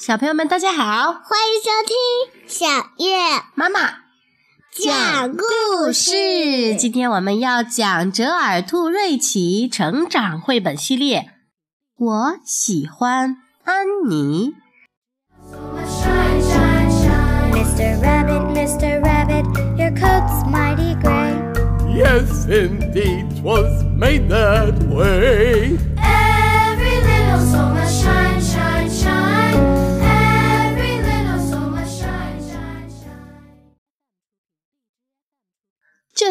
小朋友们，大家好，欢迎收听小月妈妈讲故事。今天我们要讲折耳兔瑞奇成长绘本系列。我喜欢安妮。Shine, shine, shine. Mr. Rabbit, Mr. Rabbit, your coat's mighty gray. Yes, indeed, 'twas made that way.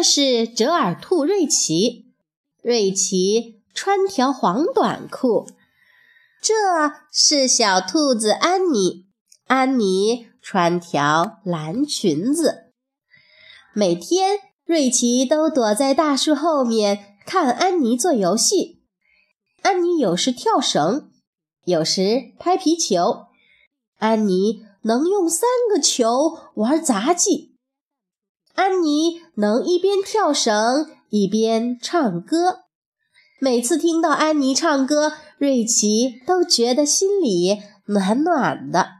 这是折耳兔瑞奇，瑞奇穿条黄短裤。这是小兔子安妮，安妮穿条蓝裙子。每天，瑞奇都躲在大树后面看安妮做游戏。安妮有时跳绳，有时拍皮球。安妮能用三个球玩杂技。安妮能一边跳绳一边唱歌。每次听到安妮唱歌，瑞奇都觉得心里暖暖的。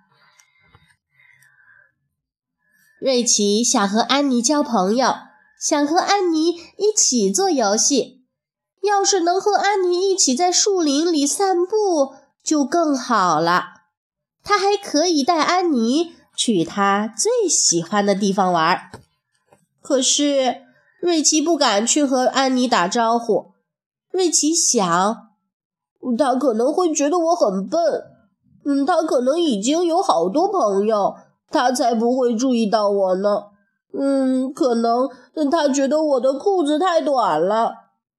瑞奇想和安妮交朋友，想和安妮一起做游戏。要是能和安妮一起在树林里散步，就更好了。他还可以带安妮去他最喜欢的地方玩。可是，瑞奇不敢去和安妮打招呼。瑞奇想，他可能会觉得我很笨。嗯，他可能已经有好多朋友，他才不会注意到我呢。嗯，可能他觉得我的裤子太短了，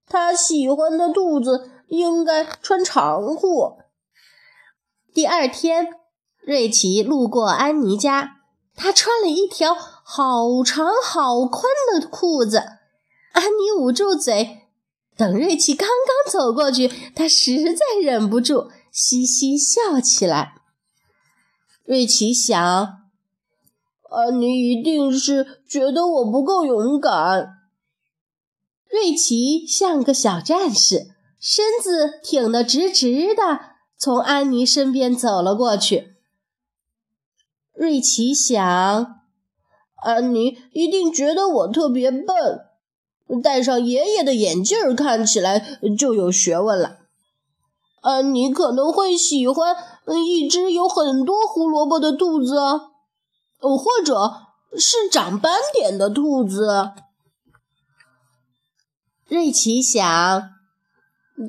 他喜欢的兔子应该穿长裤。第二天，瑞奇路过安妮家，他穿了一条好长好宽的裤子。安妮捂住嘴，等瑞奇刚刚走过去，他实在忍不住嘻嘻笑起来。瑞奇想，安妮一定是觉得我不够勇敢。瑞奇像个小战士，身子挺得直直的，从安妮身边走了过去。瑞奇想，安妮一定觉得我特别笨，戴上爷爷的眼镜儿看起来就有学问了。安妮可能会喜欢一只有很多胡萝卜的兔子，或者是长斑点的兔子。瑞奇想，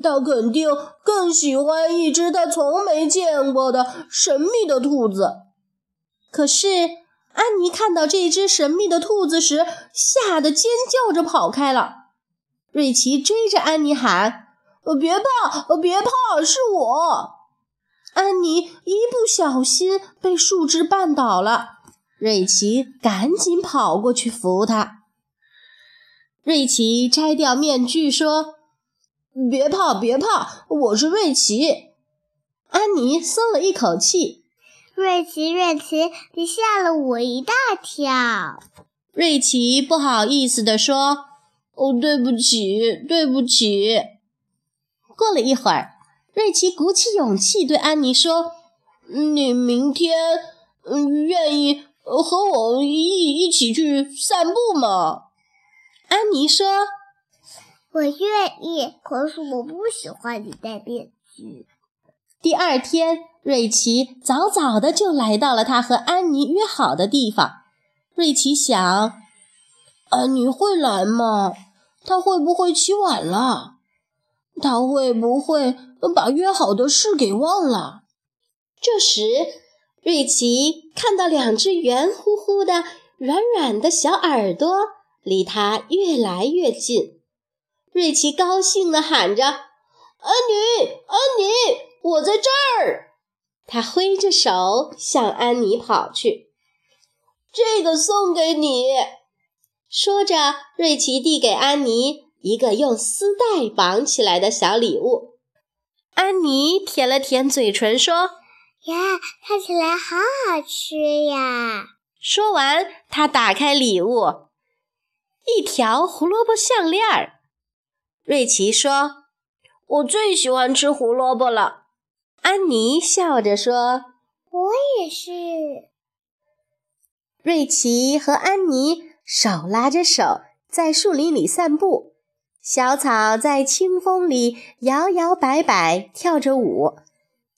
他肯定更喜欢一只他从没见过的神秘的兔子。可是，安妮看到这只神秘的兔子时，吓得尖叫着跑开了。瑞奇追着安妮喊：“，别怕，别怕，是我！”安妮一不小心被树枝绊倒了，瑞奇赶紧跑过去扶她。瑞奇摘掉面具说：“别怕，别怕，我是瑞奇。”安妮松了一口气。瑞奇，瑞奇，你吓了我一大跳。瑞奇不好意思地说：“哦，对不起，对不起。”过了一会儿，瑞奇鼓起勇气对安妮说：“你明天，嗯，愿意和我一一起去散步吗？”安妮说：“我愿意，可是我不喜欢你戴面具。”第二天，瑞奇早早的就来到了他和安妮约好的地方。瑞奇想：安妮会来吗？她会不会起晚了？她会不会把约好的事给忘了？这时，瑞奇看到两只圆乎乎的、软软的小耳朵离他越来越近。瑞奇高兴地喊着：“安妮，安妮！”我在这儿，他挥着手向安妮跑去。这个送给你。说着，瑞奇递给安妮一个用丝带绑起来的小礼物。安妮舔了舔嘴唇，说：“呀，看起来好好吃呀！”说完，她打开礼物，一条胡萝卜项链儿。瑞奇说：“我最喜欢吃胡萝卜了。”安妮笑着说：“我也是。瑞奇和安妮手拉着手在树林里散步，小草在清风里摇摇摆摆跳着舞，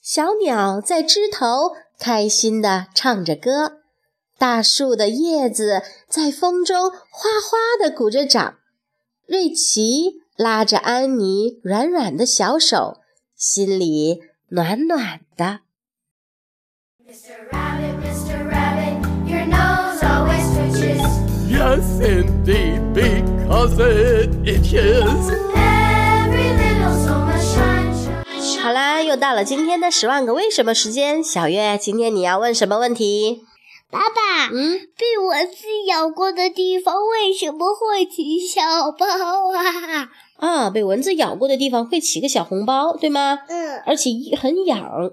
小鸟在枝头开心地唱着歌，大树的叶子在风中哗哗地鼓着掌。瑞奇拉着安妮软软的小手，心里暖暖的。Mr. Rabbit, Mr. Rabbit, your nose always twitches. Yes, indeed, because it itches. Every little shine. 好啦，又到了今天的十万个为什么时间。小月，今天你要问什么问题？爸爸，嗯，被蚊子咬过的地方为什么会起小包啊？啊，被蚊子咬过的地方会起个小红包，对吗？嗯，而且很痒。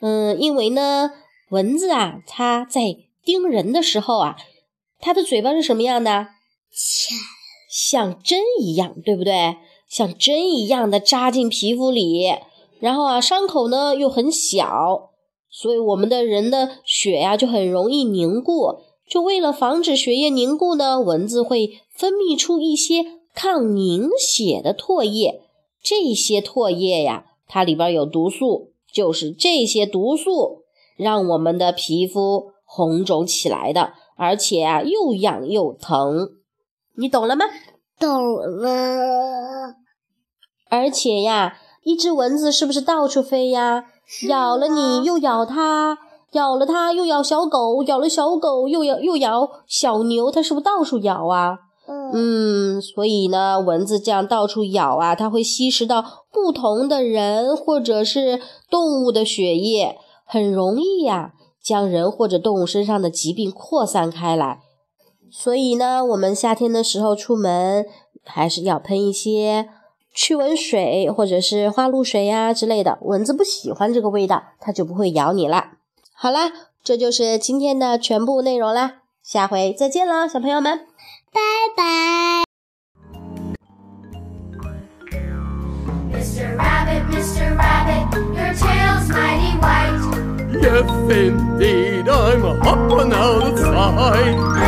嗯，因为呢，蚊子啊，它在叮人的时候啊，它的嘴巴是什么样的？像针一样，对不对？像针一样的扎进皮肤里，然后啊，伤口呢又很小，所以我们的人的血呀、就很容易凝固。就为了防止血液凝固呢，蚊子会分泌出一些抗凝血的唾液。这些唾液呀，它里边有毒素，就是这些毒素让我们的皮肤红肿起来的，而且啊又痒又疼。你懂了吗？懂了。而且呀，一只蚊子是不是到处飞呀？咬了你又咬它，咬了它又咬小狗，咬了小狗又咬又咬小牛，它是不是到处咬啊？嗯，嗯，所以呢，蚊子这样到处咬啊，它会吸食到不同的人或者是动物的血液，很容易呀、将人或者动物身上的疾病扩散开来。所以呢，我们夏天的时候出门还是要喷一些驱蚊水或者是花露水呀、之类的，蚊子不喜欢这个味道，它就不会咬你啦。好啦，这就是今天的全部内容啦，下回再见了，小朋友们。拜拜。Mr. Rabbit, Mr. Rabbit, your tail's mighty white. Yes, indeed, I'm a hopping outside.